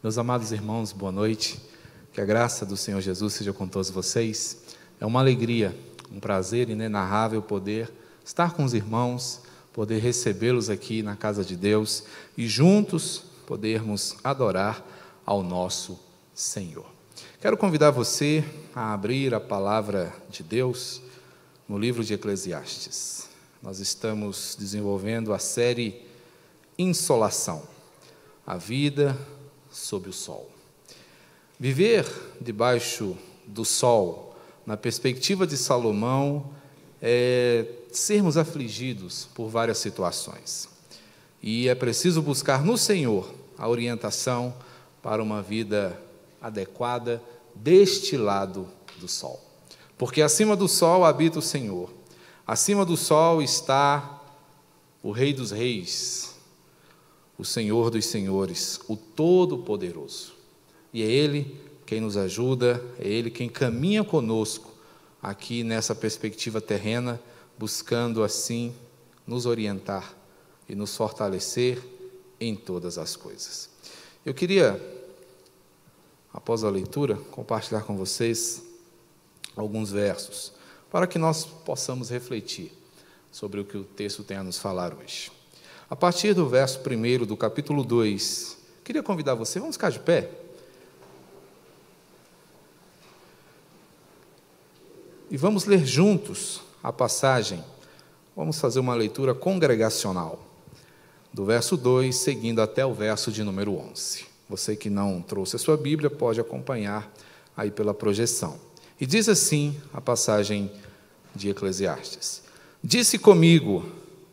Meus amados irmãos, boa noite. Que a graça do Senhor Jesus seja com todos vocês. É uma alegria, um prazer inenarrável poder estar com os irmãos, poder recebê-los aqui na casa de Deus e juntos podermos adorar ao nosso Senhor. Quero convidar você a abrir a palavra de Deus no livro de Eclesiastes. Nós estamos desenvolvendo a série Insolação, a vida sob o sol. Viver debaixo do sol, na perspectiva de Salomão, é sermos afligidos por várias situações. E é preciso buscar no Senhor a orientação para uma vida adequada deste lado do sol. Porque acima do sol habita o Senhor, acima do sol está o Rei dos Reis, o Senhor dos Senhores, o Todo-Poderoso. E é Ele quem nos ajuda, é Ele quem caminha conosco aqui nessa perspectiva terrena, buscando assim nos orientar e nos fortalecer em todas as coisas. Eu queria, após a leitura, compartilhar com vocês alguns versos, para que nós possamos refletir sobre o que o texto tem a nos falar hoje. A partir do verso 1 do capítulo 2, queria convidar você, vamos ficar de pé? E vamos ler juntos a passagem. Vamos fazer uma leitura congregacional, do verso 2, seguindo até o verso de número 11. Você que não trouxe a sua Bíblia, pode acompanhar aí pela projeção. E diz assim a passagem de Eclesiastes: Disse comigo: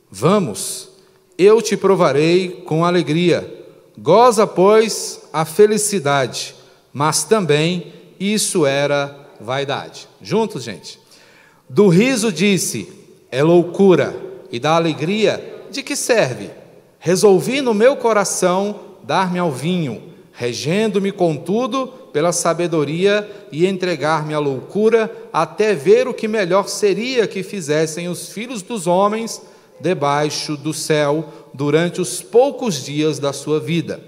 Vamos eu te provarei com alegria. Goza, pois, a felicidade, mas também isso era vaidade. Juntos, gente. Do riso disse: é loucura, e da alegria, de que serve? Resolvi no meu coração dar-me ao vinho, regendo-me, contudo, pela sabedoria e entregar-me à loucura, até ver o que melhor seria que fizessem os filhos dos homens debaixo do céu durante os poucos dias da sua vida.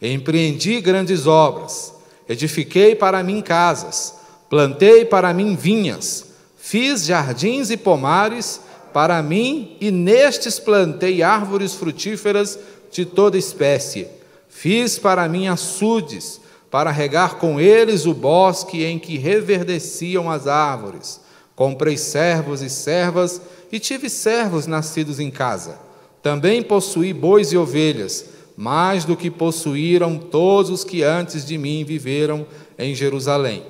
Empreendi grandes obras, edifiquei para mim casas, plantei para mim vinhas, fiz jardins e pomares para mim, e nestes plantei árvores frutíferas de toda espécie. Fiz para mim açudes, para regar com eles o bosque em que reverdeciam as árvores. Comprei servos e servas e tive servos nascidos em casa. Também possuí bois e ovelhas, mais do que possuíram todos os que antes de mim viveram em Jerusalém.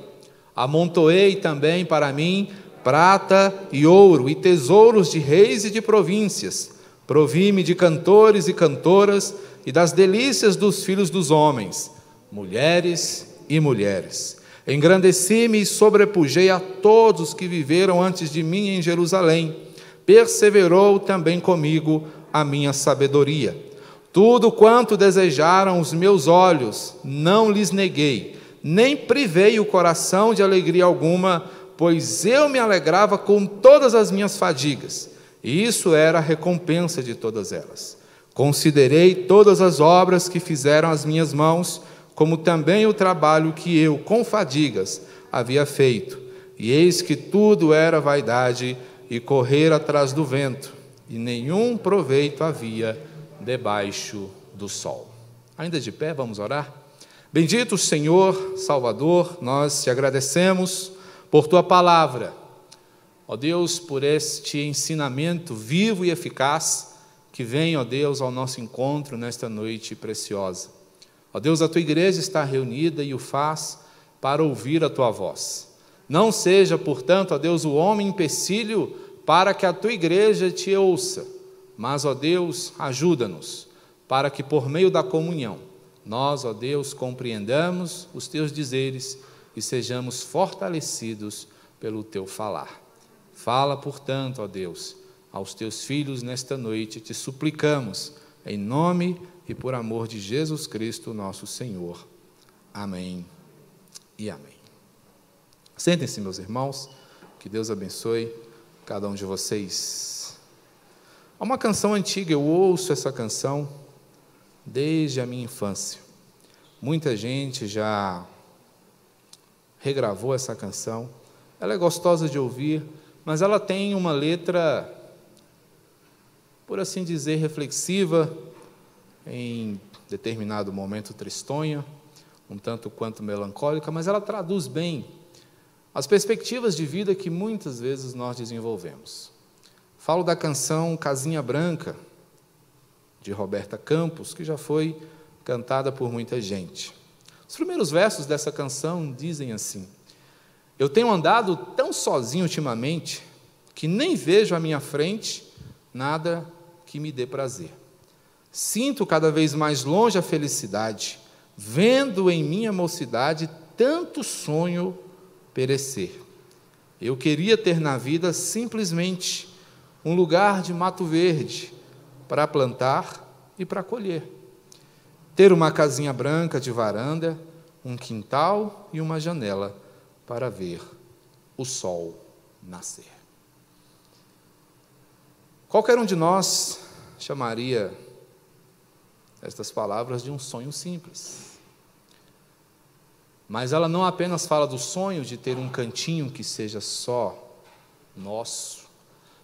Amontoei também para mim prata e ouro e tesouros de reis e de províncias. Provi-me de cantores e cantoras e das delícias dos filhos dos homens, mulheres e mulheres. Engrandeci-me e sobrepujei a todos que viveram antes de mim em Jerusalém perseverou também comigo a minha sabedoria. Tudo quanto desejaram os meus olhos, não lhes neguei, nem privei o coração de alegria alguma, pois eu me alegrava com todas as minhas fadigas, e isso era a recompensa de todas elas. Considerei todas as obras que fizeram as minhas mãos, como também o trabalho que eu, com fadigas, havia feito, e eis que tudo era vaidade e correr atrás do vento, e nenhum proveito havia debaixo do sol. Ainda de pé, vamos orar? Bendito Senhor, Salvador, nós te agradecemos por tua palavra. Ó Deus, por este ensinamento vivo e eficaz que vem, ó Deus, ao nosso encontro nesta noite preciosa. Ó Deus, a tua igreja está reunida e o faz para ouvir a tua voz. Não seja, portanto, ó Deus, o homem empecilho para que a tua igreja te ouça, mas, ó Deus, ajuda-nos, para que por meio da comunhão, nós, ó Deus, compreendamos os teus dizeres e sejamos fortalecidos pelo teu falar. Fala, portanto, ó Deus, aos teus filhos nesta noite, te suplicamos, em nome e por amor de Jesus Cristo, nosso Senhor. Amém e amém. Sentem-se, meus irmãos, que Deus abençoe cada um de vocês. Há uma canção antiga, eu ouço essa canção desde a minha infância. Muita gente já regravou essa canção. Ela é gostosa de ouvir, mas ela tem uma letra, por assim dizer, reflexiva, em determinado momento tristonha, um tanto quanto melancólica, mas ela traduz bem as perspectivas de vida que muitas vezes nós desenvolvemos. Falo da canção Casinha Branca, de Roberta Campos, que já foi cantada por muita gente. Os primeiros versos dessa canção dizem assim: Eu tenho andado tão sozinho ultimamente que nem vejo à minha frente nada que me dê prazer. Sinto cada vez mais longe a felicidade, vendo em minha mocidade tanto sonho perecer. Eu queria ter na vida simplesmente um lugar de mato verde para plantar e para colher ter uma casinha branca de varanda, um quintal e uma janela para ver o sol nascer. Qualquer um de nós chamaria estas palavras de um sonho simples. Mas ela não apenas fala do sonho de ter um cantinho que seja só nosso,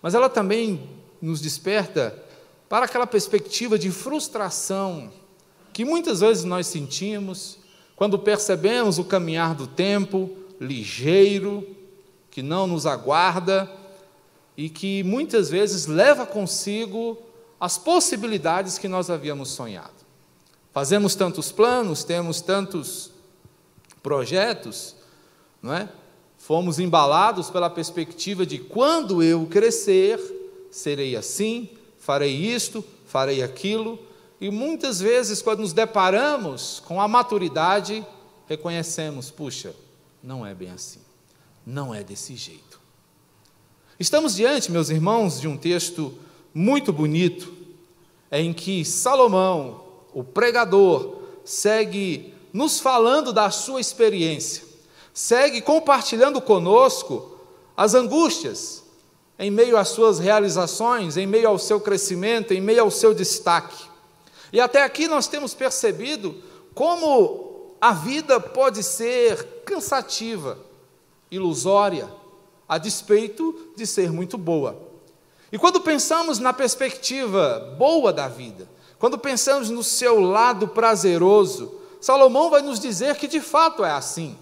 mas ela também nos desperta para aquela perspectiva de frustração que muitas vezes nós sentimos quando percebemos o caminhar do tempo ligeiro, que não nos aguarda e que muitas vezes leva consigo as possibilidades que nós havíamos sonhado. Fazemos tantos planos, temos tantos projetos, não é? Fomos embalados pela perspectiva de quando eu crescer, serei assim, farei isto, farei aquilo, e muitas vezes, quando nos deparamos com a maturidade, reconhecemos: puxa, não é bem assim, não é desse jeito. Estamos diante, meus irmãos, de um texto muito bonito, em que Salomão, o pregador, segue nos falando da sua experiência, segue compartilhando conosco as angústias em meio às suas realizações, em meio ao seu crescimento, em meio ao seu destaque. E até aqui nós temos percebido como a vida pode ser cansativa, ilusória, a despeito de ser muito boa. E quando pensamos na perspectiva boa da vida, quando pensamos no seu lado prazeroso, Salomão vai nos dizer que de fato é assim.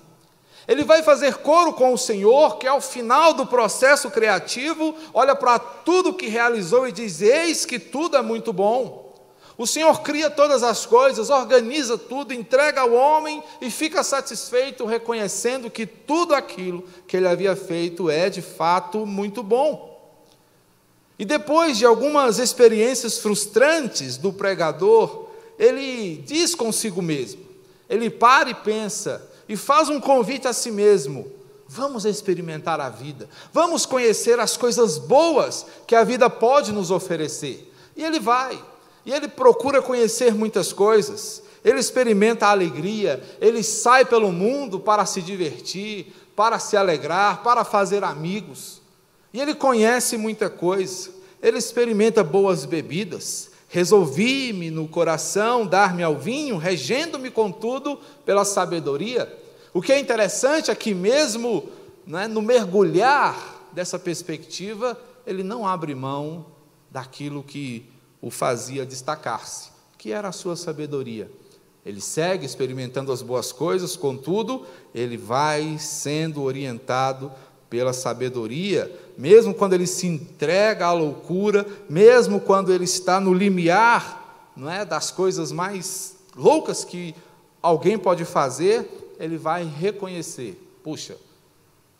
Ele vai fazer coro com o Senhor, que ao final do processo criativo, olha para tudo que realizou e diz: Eis que tudo é muito bom. O Senhor cria todas as coisas, organiza tudo, entrega ao homem e fica satisfeito, reconhecendo que tudo aquilo que ele havia feito é de fato muito bom. E depois de algumas experiências frustrantes do pregador, ele diz consigo mesmo, ele para e pensa, e faz um convite a si mesmo: vamos experimentar a vida, vamos conhecer as coisas boas que a vida pode nos oferecer. E ele vai. E ele procura conhecer muitas coisas, ele experimenta a alegria, ele sai pelo mundo para se divertir, para se alegrar, para fazer amigos. E ele conhece muita coisa, ele experimenta boas bebidas. Resolvi-me no coração dar-me ao vinho, regendo-me, contudo, pela sabedoria. O que é interessante é que, mesmo né, no mergulhar dessa perspectiva, ele não abre mão daquilo que o fazia destacar-se, que era a sua sabedoria. Ele segue experimentando as boas coisas, contudo, ele vai sendo orientado pela sabedoria, mesmo quando ele se entrega à loucura, mesmo quando ele está no limiar, não é, das coisas mais loucas que alguém pode fazer, ele vai reconhecer: puxa,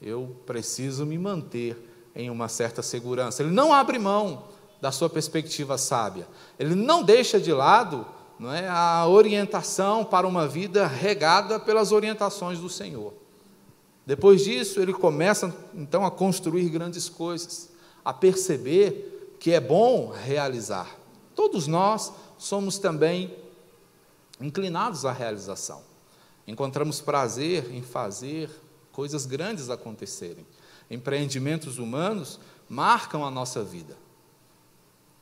eu preciso me manter em uma certa segurança. Ele não abre mão da sua perspectiva sábia. Ele não deixa de lado não é, a orientação para uma vida regada pelas orientações do Senhor. Depois disso, ele começa então a construir grandes coisas, a perceber que é bom realizar. Todos nós somos também inclinados à realização. Encontramos prazer em fazer coisas grandes acontecerem. Empreendimentos humanos marcam a nossa vida.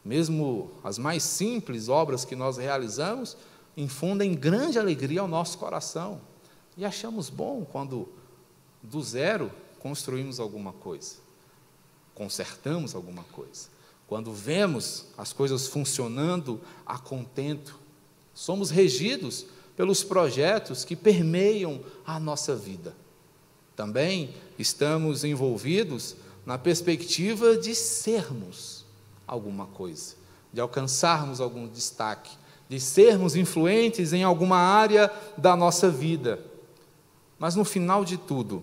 Mesmo as mais simples obras que nós realizamos infundem grande alegria ao nosso coração. E achamos bom quando, do zero, construímos alguma coisa, consertamos alguma coisa. Quando vemos as coisas funcionando a contento, somos regidos pelos projetos que permeiam a nossa vida. Também estamos envolvidos na perspectiva de sermos alguma coisa, de alcançarmos algum destaque, de sermos influentes em alguma área da nossa vida. Mas no final de tudo,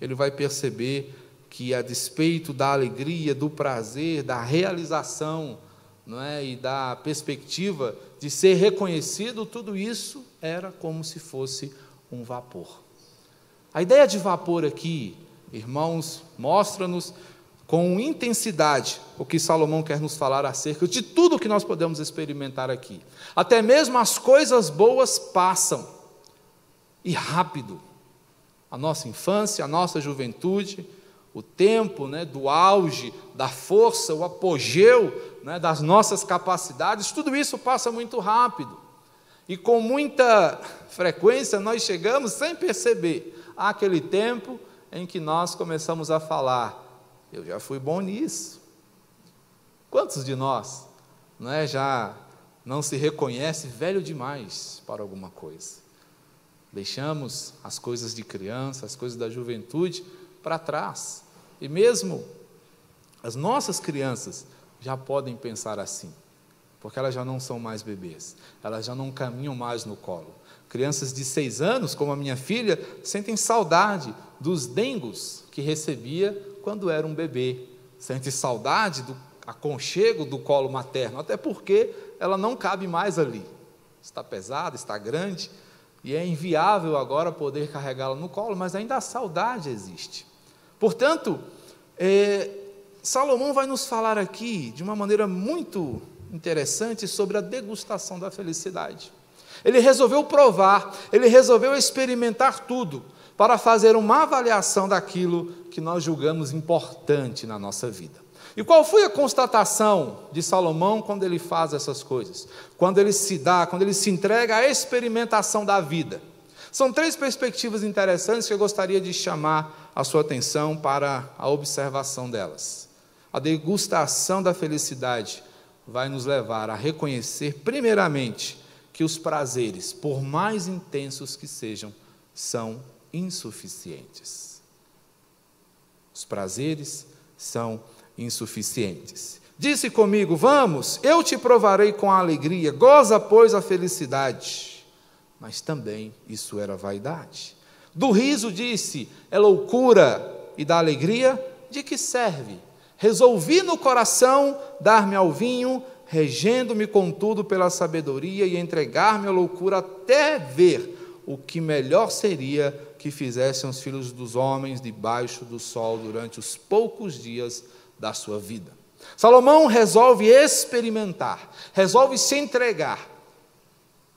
ele vai perceber que, a despeito da alegria, do prazer, da realização não é, e da perspectiva de ser reconhecido, tudo isso era como se fosse um vapor. A ideia de vapor aqui, irmãos, mostra-nos com intensidade o que Salomão quer nos falar acerca de tudo que nós podemos experimentar aqui. Até mesmo as coisas boas passam, e rápido. A nossa infância, a nossa juventude, o tempo né, do auge, da força, o apogeu né, das nossas capacidades, tudo isso passa muito rápido. E com muita frequência nós chegamos sem perceber àquele tempo em que nós começamos a falar: eu já fui bom nisso. Quantos de nós não é, já não se reconhece velho demais para alguma coisa? Deixamos as coisas de criança, as coisas da juventude para trás. E mesmo as nossas crianças já podem pensar assim, porque elas já não são mais bebês, elas já não caminham mais no colo. Crianças de seis anos, como a minha filha, sentem saudade dos dengos que recebia quando era um bebê, sente saudade do aconchego do colo materno, até porque ela não cabe mais ali. Está pesada, está grande, e é inviável agora poder carregá-la no colo, mas ainda a saudade existe. Portanto, é, Salomão vai nos falar aqui de uma maneira muito interessante sobre a degustação da felicidade. Ele resolveu provar, ele resolveu experimentar tudo para fazer uma avaliação daquilo que nós julgamos importante na nossa vida. E qual foi a constatação de Salomão quando ele faz essas coisas? Quando ele se dá, quando ele se entrega à experimentação da vida. São três perspectivas interessantes que eu gostaria de chamar a sua atenção para a observação delas. A degustação da felicidade vai nos levar a reconhecer, primeiramente, que os prazeres, por mais intensos que sejam, são insuficientes. Os prazeres são insuficientes. Disse comigo: Vamos, eu te provarei com a alegria, goza, pois, a felicidade. Mas também isso era vaidade. Do riso disse: É loucura, e da alegria, de que serve? Resolvi no coração dar-me ao vinho, regendo-me, contudo, pela sabedoria e entregar-me à loucura até ver o que melhor seria que fizessem os filhos dos homens debaixo do sol durante os poucos dias da sua vida. Salomão resolve experimentar, resolve se entregar.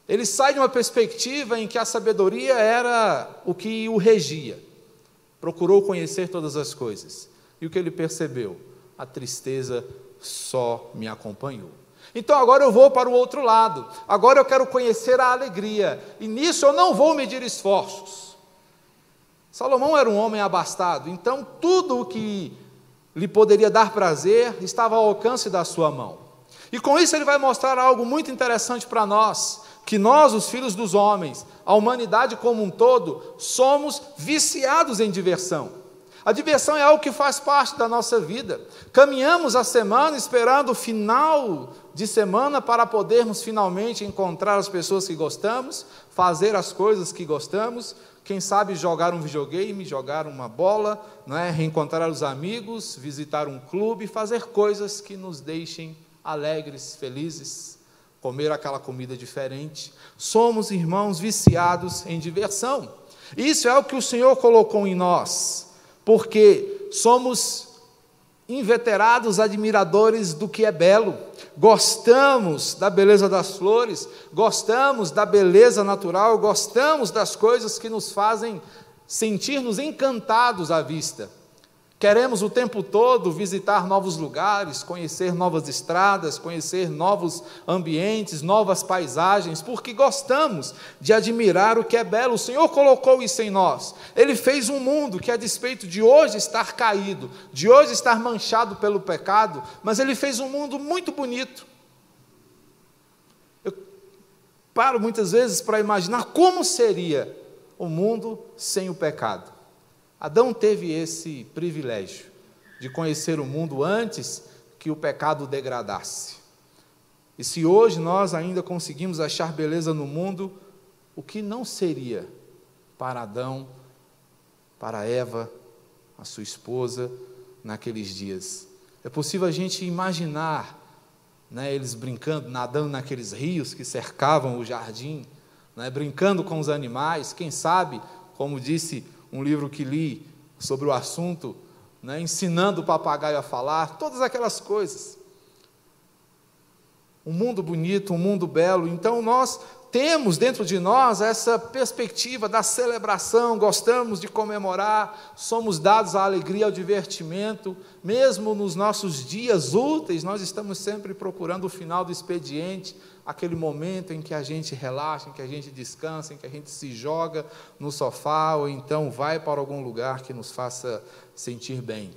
Ele sai de uma perspectiva em que a sabedoria era o que o regia. Procurou conhecer todas as coisas. E o que ele percebeu? A tristeza só me acompanhou. Então agora eu vou para o outro lado. Agora eu quero conhecer a alegria. E nisso eu não vou medir esforços. Salomão era um homem abastado, então tudo o que lhe poderia dar prazer estava ao alcance da sua mão. E com isso ele vai mostrar algo muito interessante para nós, que nós, os filhos dos homens, a humanidade como um todo, somos viciados em diversão. A diversão é algo que faz parte da nossa vida. Caminhamos a semana esperando o final de semana para podermos finalmente encontrar as pessoas que gostamos, fazer as coisas que gostamos, quem sabe jogar um videogame, jogar uma bola, não é? reencontrar os amigos, visitar um clube, fazer coisas que nos deixem alegres, felizes, comer aquela comida diferente. Somos irmãos viciados em diversão. Isso é o que o Senhor colocou em nós porque somos inveterados admiradores do que é belo, gostamos da beleza das flores, gostamos da beleza natural, gostamos das coisas que nos fazem sentir-nos encantados à vista. Queremos o tempo todo visitar novos lugares, conhecer novas estradas, conhecer novos ambientes, novas paisagens, porque gostamos de admirar o que é belo. O Senhor colocou isso em nós. Ele fez um mundo que, a despeito de hoje estar caído, de hoje estar manchado pelo pecado, mas Ele fez um mundo muito bonito. Eu paro muitas vezes para imaginar como seria o mundo sem o pecado. Adão teve esse privilégio de conhecer o mundo antes que o pecado degradasse. E se hoje nós ainda conseguimos achar beleza no mundo, o que não seria para Adão, para Eva, a sua esposa, naqueles dias? É possível a gente imaginar né, eles brincando, nadando naqueles rios que cercavam o jardim, né, brincando com os animais, quem sabe, como disse um livro que li sobre o assunto, né, ensinando o papagaio a falar, todas aquelas coisas. Um mundo bonito, um mundo belo. Então nós temos dentro de nós essa perspectiva da celebração, gostamos de comemorar, somos dados à alegria, ao divertimento, mesmo nos nossos dias úteis, nós estamos sempre procurando o final do expediente, aquele momento em que a gente relaxa, em que a gente descansa, em que a gente se joga no sofá ou então vai para algum lugar que nos faça sentir bem.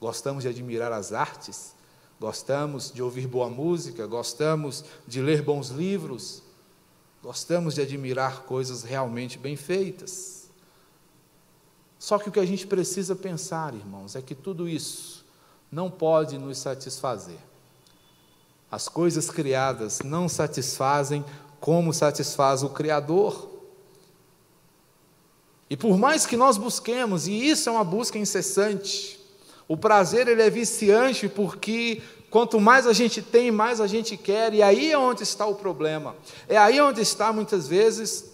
Gostamos de admirar as artes, gostamos de ouvir boa música, gostamos de ler bons livros, gostamos de admirar coisas realmente bem feitas. Só que o que a gente precisa pensar, irmãos, é que tudo isso não pode nos satisfazer. As coisas criadas não satisfazem como satisfaz o Criador. E por mais que nós busquemos, e isso é uma busca incessante, o prazer ele é viciante porque quanto mais a gente tem, mais a gente quer, e aí é onde está o problema. É aí onde está muitas vezes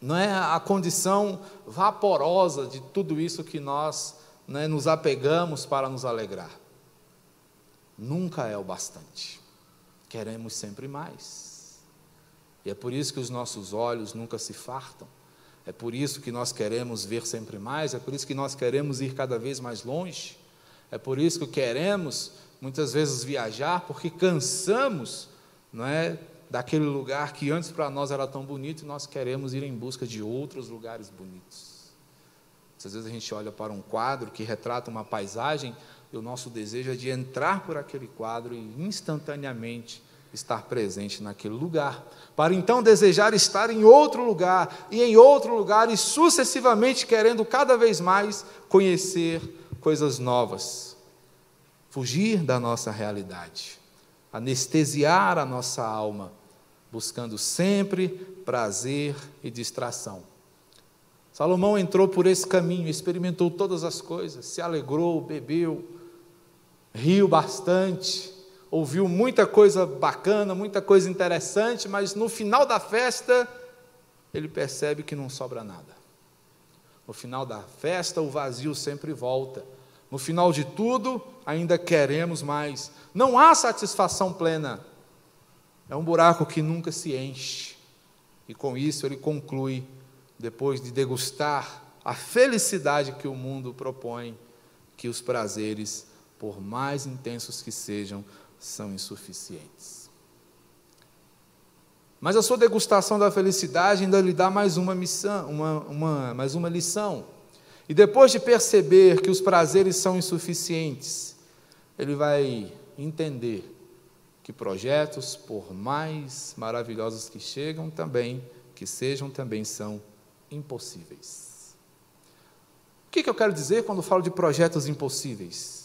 não é a condição vaporosa de tudo isso que nós né, nos apegamos para nos alegrar. Nunca é o bastante queremos sempre mais. E é por isso que os nossos olhos nunca se fartam. É por isso que nós queremos ver sempre mais, é por isso que nós queremos ir cada vez mais longe. É por isso que queremos muitas vezes viajar, porque cansamos, não é, daquele lugar que antes para nós era tão bonito e nós queremos ir em busca de outros lugares bonitos. Às vezes a gente olha para um quadro que retrata uma paisagem e o nosso desejo é de entrar por aquele quadro e instantaneamente estar presente naquele lugar, para então desejar estar em outro lugar e em outro lugar e sucessivamente querendo cada vez mais conhecer coisas novas, fugir da nossa realidade, anestesiar a nossa alma, buscando sempre prazer e distração. Salomão entrou por esse caminho, experimentou todas as coisas, se alegrou, bebeu, riu bastante, ouviu muita coisa bacana, muita coisa interessante, mas no final da festa, ele percebe que não sobra nada. No final da festa, o vazio sempre volta. No final de tudo, ainda queremos mais. Não há satisfação plena. É um buraco que nunca se enche. E com isso ele conclui, depois de degustar a felicidade que o mundo propõe, que os prazeres por mais intensos que sejam, são insuficientes. Mas a sua degustação da felicidade ainda lhe dá mais uma missão, uma, uma, mais uma lição. E depois de perceber que os prazeres são insuficientes, ele vai entender que projetos, por mais maravilhosos que chegam também, que sejam também são impossíveis. O que, que eu quero dizer quando falo de projetos impossíveis?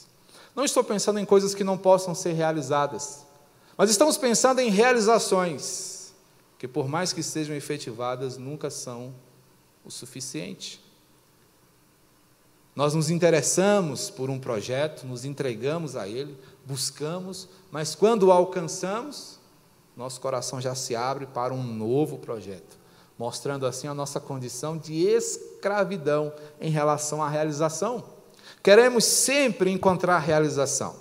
Não estou pensando em coisas que não possam ser realizadas, mas estamos pensando em realizações que, por mais que sejam efetivadas, nunca são o suficiente. Nós nos interessamos por um projeto, nos entregamos a ele, buscamos, mas quando o alcançamos, nosso coração já se abre para um novo projeto, mostrando assim a nossa condição de escravidão em relação à realização. Queremos sempre encontrar realização.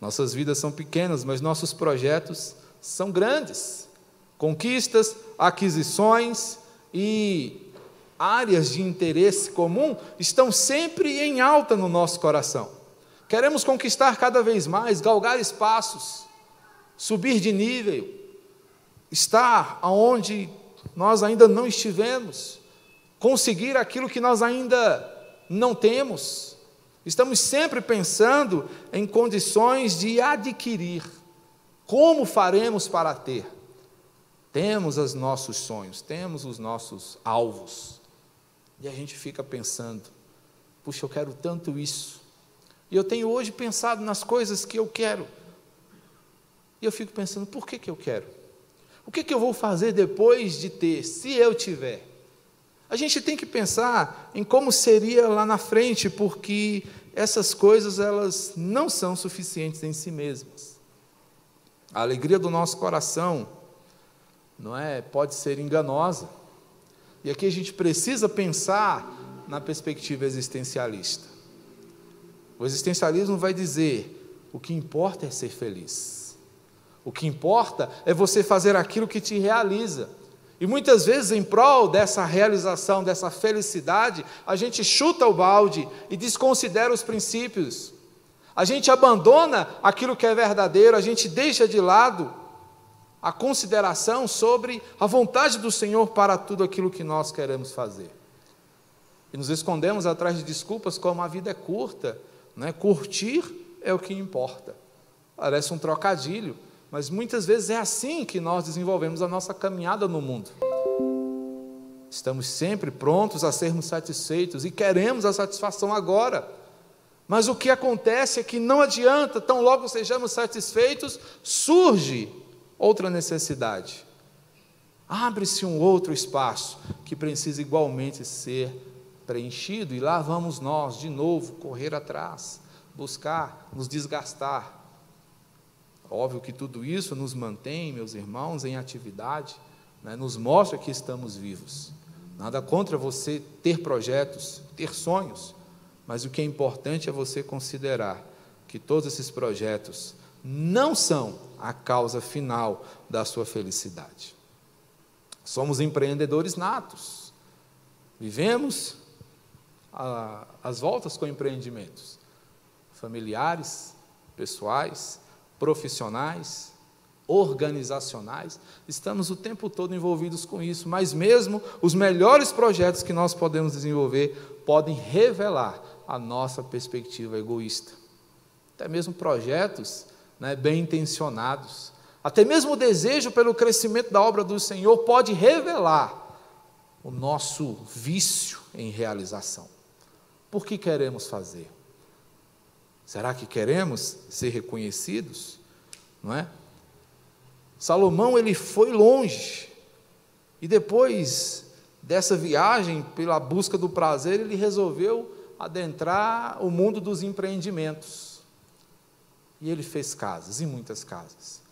Nossas vidas são pequenas, mas nossos projetos são grandes. Conquistas, aquisições e áreas de interesse comum estão sempre em alta no nosso coração. Queremos conquistar cada vez mais, galgar espaços, subir de nível, estar aonde nós ainda não estivemos, conseguir aquilo que nós ainda não temos. Estamos sempre pensando em condições de adquirir. Como faremos para ter? Temos os nossos sonhos, temos os nossos alvos. E a gente fica pensando: puxa, eu quero tanto isso. E eu tenho hoje pensado nas coisas que eu quero. E eu fico pensando: por que, que eu quero? O que, que eu vou fazer depois de ter, se eu tiver? A gente tem que pensar em como seria lá na frente, porque essas coisas elas não são suficientes em si mesmas. A alegria do nosso coração não é, pode ser enganosa. E aqui a gente precisa pensar na perspectiva existencialista. O existencialismo vai dizer: o que importa é ser feliz. O que importa é você fazer aquilo que te realiza. E muitas vezes, em prol dessa realização, dessa felicidade, a gente chuta o balde e desconsidera os princípios. A gente abandona aquilo que é verdadeiro, a gente deixa de lado a consideração sobre a vontade do Senhor para tudo aquilo que nós queremos fazer. E nos escondemos atrás de desculpas como a vida é curta, né? curtir é o que importa. Parece um trocadilho, mas muitas vezes é assim que nós desenvolvemos a nossa caminhada no mundo. Estamos sempre prontos a sermos satisfeitos e queremos a satisfação agora. Mas o que acontece é que não adianta, tão logo sejamos satisfeitos, surge outra necessidade. Abre-se um outro espaço que precisa igualmente ser preenchido, e lá vamos nós de novo correr atrás, buscar, nos desgastar. Óbvio que tudo isso nos mantém, meus irmãos, em atividade, né, nos mostra que estamos vivos. Nada contra você ter projetos, ter sonhos, mas o que é importante é você considerar que todos esses projetos não são a causa final da sua felicidade. Somos empreendedores natos, vivemos as voltas com empreendimentos familiares, pessoais, profissionais, organizacionais, estamos o tempo todo envolvidos com isso, mas mesmo os melhores projetos que nós podemos desenvolver podem revelar a nossa perspectiva egoísta. Até mesmo projetos né, bem intencionados, até mesmo o desejo pelo crescimento da obra do Senhor pode revelar o nosso vício em realização. Por que queremos fazer? Será que queremos ser reconhecidos? Não é? Salomão ele foi longe e depois dessa viagem pela busca do prazer ele resolveu adentrar o mundo dos empreendimentos e ele fez casas e muitas casas,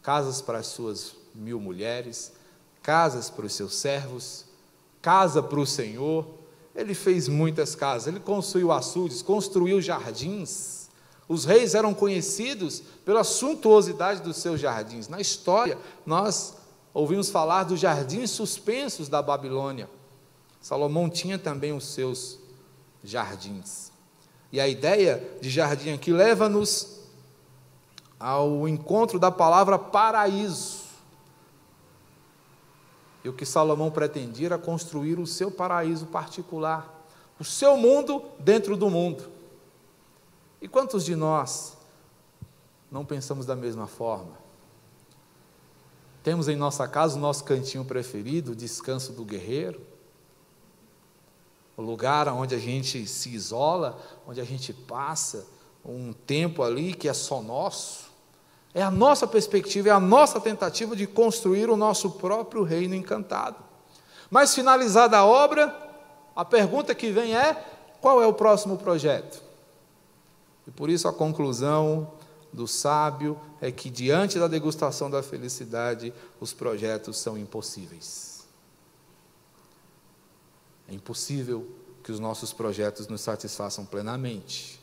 casas para as suas mil mulheres, casas para os seus servos, casa para o Senhor. Ele fez muitas casas, ele construiu açudes, construiu jardins os reis eram conhecidos pela suntuosidade dos seus jardins. Na história, nós ouvimos falar dos jardins suspensos da Babilônia. Salomão tinha também os seus jardins. E a ideia de jardim aqui leva-nos ao encontro da palavra paraíso. E o que Salomão pretendia era construir o seu paraíso particular, o seu mundo dentro do mundo. E quantos de nós não pensamos da mesma forma? Temos em nossa casa o nosso cantinho preferido, o descanso do guerreiro, o lugar onde a gente se isola, onde a gente passa um tempo ali que é só nosso. É a nossa perspectiva, é a nossa tentativa de construir o nosso próprio reino encantado. Mas finalizada a obra, a pergunta que vem é: qual é o próximo projeto? E por isso a conclusão do sábio é que, diante da degustação da felicidade, os projetos são impossíveis. É impossível que os nossos projetos nos satisfaçam plenamente.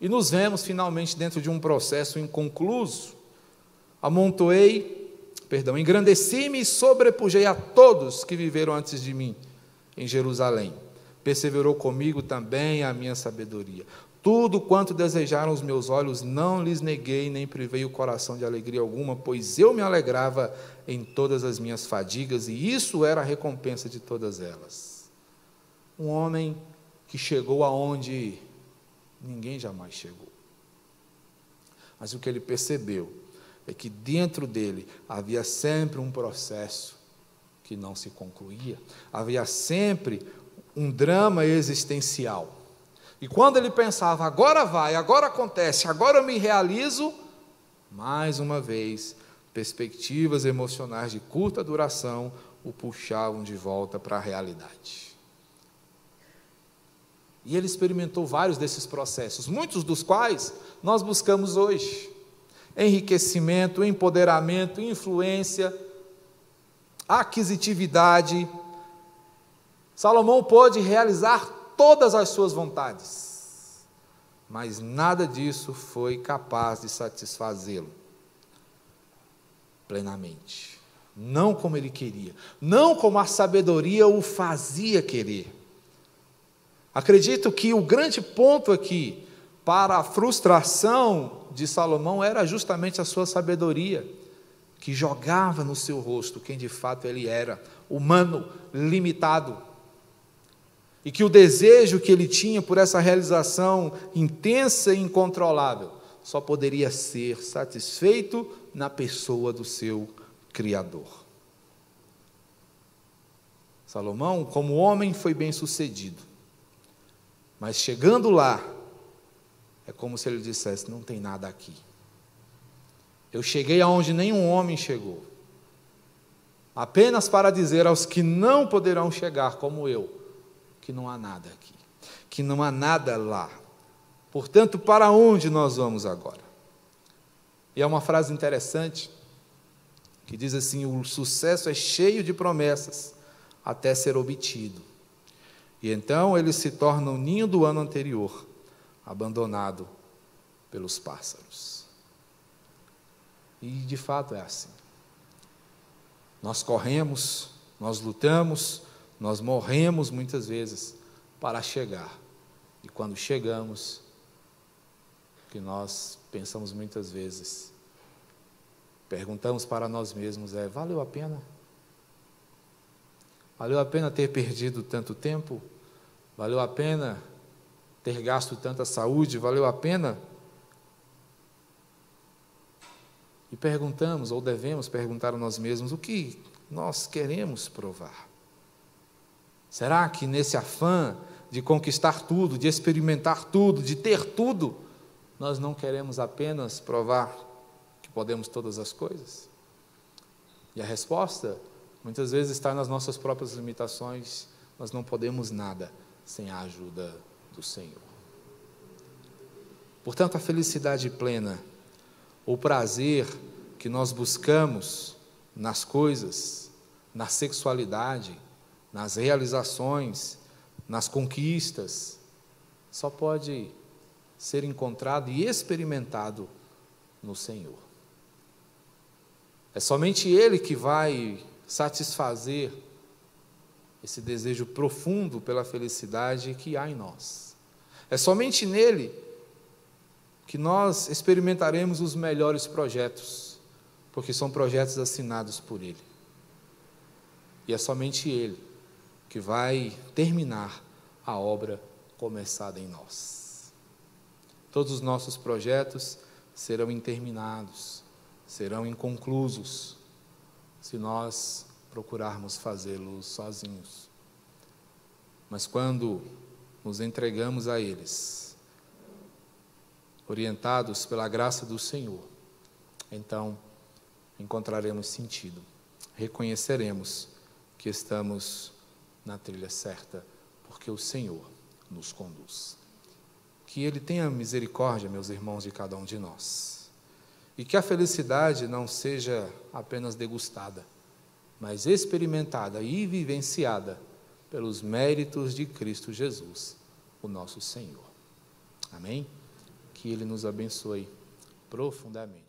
E nos vemos finalmente dentro de um processo inconcluso. Amontoei, perdão, engrandeci-me e sobrepujei a todos que viveram antes de mim. em Jerusalém. Perseverou comigo também a minha sabedoria. Tudo quanto desejaram os meus olhos, não lhes neguei, nem privei o coração de alegria alguma, pois eu me alegrava em todas as minhas fadigas, e isso era a recompensa de todas elas. Um homem que chegou aonde ninguém jamais chegou. Mas o que ele percebeu é que dentro dele havia sempre um processo que não se concluía, havia sempre um drama existencial. E quando ele pensava, agora vai, agora acontece, agora eu me realizo, mais uma vez, perspectivas emocionais de curta duração o puxavam de volta para a realidade. E ele experimentou vários desses processos, muitos dos quais nós buscamos hoje: enriquecimento, empoderamento, influência, aquisitividade. Salomão pôde realizar todas as suas vontades, mas nada disso foi capaz de satisfazê-lo plenamente. Não como ele queria, não como a sabedoria o fazia querer. Acredito que o grande ponto aqui para a frustração de Salomão era justamente a sua sabedoria, que jogava no seu rosto quem de fato ele era, humano, limitado. E que o desejo que ele tinha por essa realização intensa e incontrolável só poderia ser satisfeito na pessoa do seu Criador. Salomão, como homem, foi bem sucedido, mas chegando lá, é como se ele dissesse: não tem nada aqui. Eu cheguei aonde nenhum homem chegou, apenas para dizer aos que não poderão chegar como eu, que não há nada aqui, que não há nada lá. Portanto, para onde nós vamos agora? E é uma frase interessante que diz assim: o sucesso é cheio de promessas até ser obtido. E então ele se torna o ninho do ano anterior, abandonado pelos pássaros. E de fato é assim. Nós corremos, nós lutamos, nós morremos muitas vezes para chegar. E quando chegamos, que nós pensamos muitas vezes, perguntamos para nós mesmos é: valeu a pena? Valeu a pena ter perdido tanto tempo? Valeu a pena ter gasto tanta saúde? Valeu a pena? E perguntamos, ou devemos perguntar a nós mesmos, o que nós queremos provar? Será que nesse afã de conquistar tudo, de experimentar tudo, de ter tudo, nós não queremos apenas provar que podemos todas as coisas? E a resposta, muitas vezes, está nas nossas próprias limitações. Nós não podemos nada sem a ajuda do Senhor. Portanto, a felicidade plena, o prazer que nós buscamos nas coisas, na sexualidade, nas realizações, nas conquistas, só pode ser encontrado e experimentado no Senhor. É somente Ele que vai satisfazer esse desejo profundo pela felicidade que há em nós. É somente nele que nós experimentaremos os melhores projetos, porque são projetos assinados por Ele. E é somente Ele que vai terminar a obra começada em nós. Todos os nossos projetos serão interminados, serão inconclusos, se nós procurarmos fazê-los sozinhos. Mas quando nos entregamos a eles, orientados pela graça do Senhor, então encontraremos sentido, reconheceremos que estamos na trilha certa, porque o Senhor nos conduz. Que Ele tenha misericórdia, meus irmãos, de cada um de nós. E que a felicidade não seja apenas degustada, mas experimentada e vivenciada pelos méritos de Cristo Jesus, o nosso Senhor. Amém? Que Ele nos abençoe profundamente.